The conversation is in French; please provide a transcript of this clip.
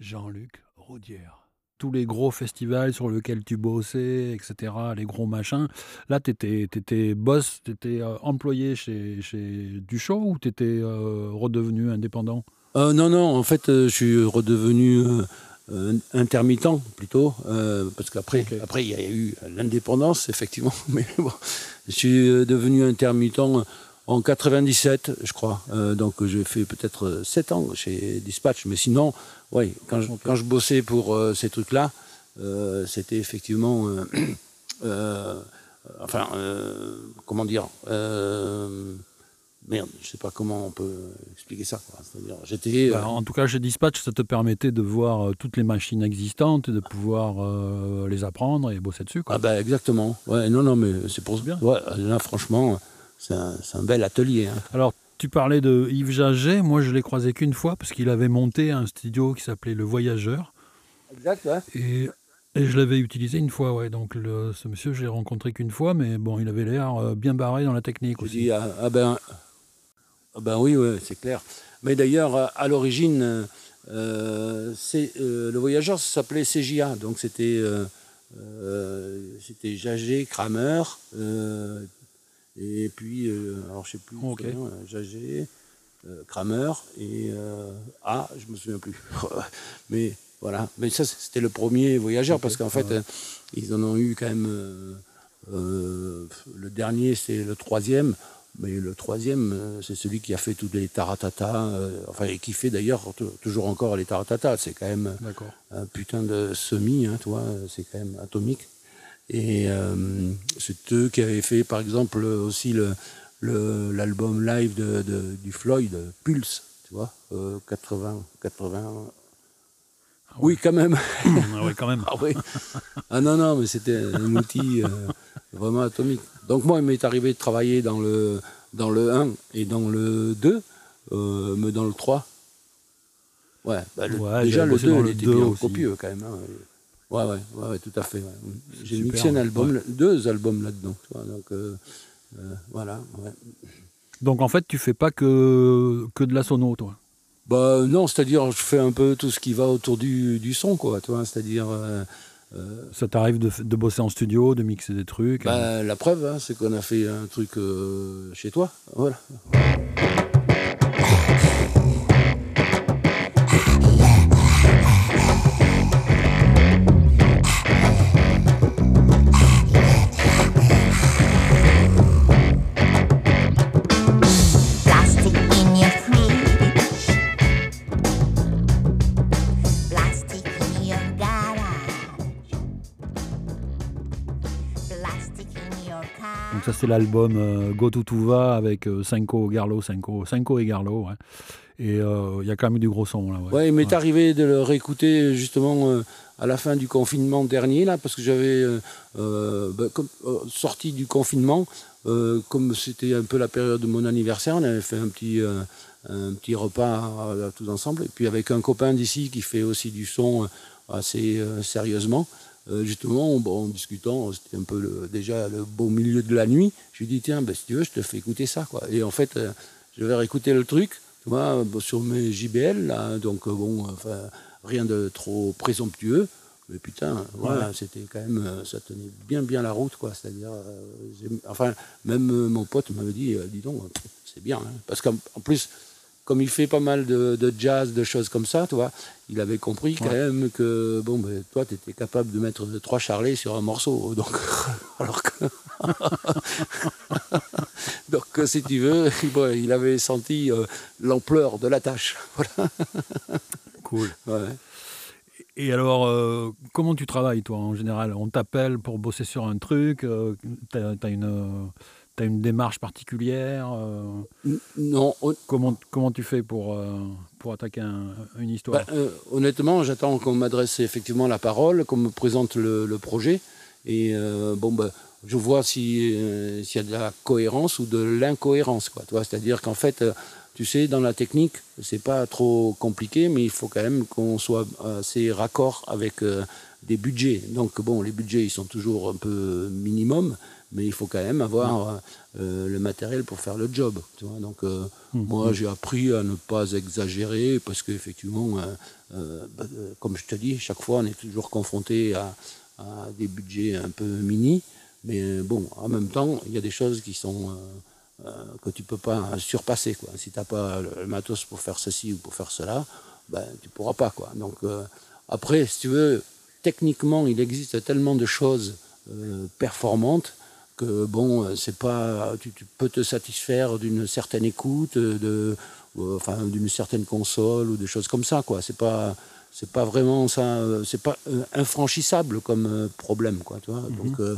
Jean-Luc Roudière. Tous les gros festivals sur lesquels tu bossais, etc., les gros machins. Là, tu étais, boss, tu étais euh, employé chez, chez Duchot ou tu étais euh, redevenu indépendant? Euh, Non, non, en fait, je suis redevenu intermittent plutôt, parce qu'après, après, il y a eu l'indépendance, effectivement. Mais bon, je suis devenu intermittent en 97, je crois. donc, j'ai fait peut-être 7 ans chez Dispatch, mais sinon oui, quand je, quand je bossais pour euh, ces trucs-là, euh, c'était effectivement. Euh, enfin, comment dire Merde, je sais pas comment on peut expliquer ça. j'étais. Bah, en tout cas, chez Dispatch, ça te permettait de voir toutes les machines existantes et de pouvoir les apprendre et bosser dessus. Quoi. Ah ben exactement. Ouais, non, non, mais c'est pour ça. bien. Ouais, là, franchement, c'est un, un, bel atelier. Hein. Alors, tu parlais de Yves Jaget. Moi, je l'ai croisé qu'une fois parce qu'il avait monté un studio qui s'appelait Le Voyageur. Exact, ouais. Et, je l'avais utilisé une fois, ouais. Donc, ce monsieur, je l'ai rencontré qu'une fois, mais bon, il avait l'air euh, bien barré dans la technique aussi. Dis, ah, ah, ben, ah ben oui, ouais, c'est clair. Mais d'ailleurs, à l'origine, euh, euh, le voyageur s'appelait CJA, donc c'était c'était Jaget, Kramer, et puis, euh, alors je sais plus, okay. Jagé, euh, Kramer et euh, A, je me souviens plus. mais voilà, mais ça c'était le premier voyageur parce qu'en fait, ils en ont eu quand même. le dernier, c'est le troisième. Mais le troisième, c'est celui qui a fait tous les taratata, enfin, et qui fait d'ailleurs toujours encore les taratata. C'est quand même un putain de semi, hein, toi, c'est quand même atomique. Et euh, c'est eux qui avaient fait, par exemple, aussi le, l'album live de, du Floyd, Pulse, tu vois, 80, euh, 80. Ah oui, quand même. ah oui, quand même. ah, oui. ah non, non, mais c'était un outil euh, vraiment atomique. Donc moi, il m'est arrivé de travailler dans le, dans le 1 et dans le 2, mais dans le 3. Ouais, bah, déjà le 2, il était bien copieux quand même. Hein. Ouais, ouais, ouais, tout à fait. J'ai mixé un album, deux albums là-dedans. Donc, euh, euh, voilà. Donc, en fait, tu fais pas que, que de la sono, toi? Bah, Non, c'est-à-dire, je fais un peu tout ce qui va autour du, du son, quoi. C'est-à-dire. Euh, Ça t'arrive de, de, bosser en studio, de mixer des trucs bah, La preuve, hein, c'est qu'on a fait un truc chez toi. Voilà. C'est l'album euh, Go To Tuva avec euh, Cinco, Garlo, Cinco, Cinco et Garlo. Et euh, il y a quand même du gros son. Là, ouais. il m'est arrivé de le réécouter justement à la fin du confinement dernier, là, parce que j'avais bah, sorti du confinement, comme c'était un peu la période de mon anniversaire, on avait fait un petit, un petit repas tous ensemble, et puis avec un copain d'ici qui fait aussi du son assez sérieusement. Euh, justement, en, discutant, c'était un peu déjà le beau milieu de la nuit. Je lui dis tiens, ben, si tu veux, je te fais écouter ça. Quoi. Et en fait, euh, je vais réécouter le truc, tu vois, sur mes JBL, là, donc euh, bon, enfin, rien de trop présomptueux. Mais putain, voilà, c'était quand même, ça tenait bien bien la route, quoi. C'est-à-dire, enfin, même mon pote m'avait dit, dis donc, c'est bien, hein. parce qu'en plus, comme il fait pas mal de, jazz, de choses comme ça, tu vois, il avait compris quand même que bon, ben, toi, tu étais capable de mettre trois charlets sur un morceau. Donc, alors que. donc, si tu veux, il avait senti euh, l'ampleur de la tâche. Voilà. Cool. Et alors, euh, comment tu travailles, toi, en général? On t'appelle pour bosser sur un truc euh, as, une une démarche particulière euh, Non. Comment, comment tu fais pour, euh, pour attaquer une histoire? Bah, euh, Honnêtement, j'attends qu'on m'adresse effectivement la parole, qu'on me présente le, projet. Et bon, bah, je vois s'il y a de la cohérence ou de l'incohérence. C'est-à-dire qu'en fait, tu sais, dans la technique, c'est pas trop compliqué, mais il faut quand même qu'on soit assez raccord avec des budgets. Donc bon, les budgets, ils sont toujours un peu minimum, mais il faut quand même avoir euh, le matériel pour faire le job. Tu vois Donc, euh, Mmh. moi, j'ai appris à ne pas exagérer parce qu'effectivement, euh, bah, euh, comme je te dis, chaque fois, on est toujours confronté à, à des budgets un peu mini. Mais bon, en même temps, il y a des choses qui sont que tu peux pas surpasser. Quoi. Si tu n'as pas le, matos pour faire ceci ou pour faire cela, ben, tu pourras pas. Quoi. Donc, après, si tu veux, techniquement, il existe tellement de choses performantes que bon, euh, c'est pas, tu, tu peux te satisfaire d'une certaine écoute, de, ou, enfin, d'une certaine console ou des choses comme ça. Quoi. C'est pas, c'est pas vraiment ça, euh, c'est pas euh, infranchissable comme euh, problème. Quoi, tu vois. Donc, euh,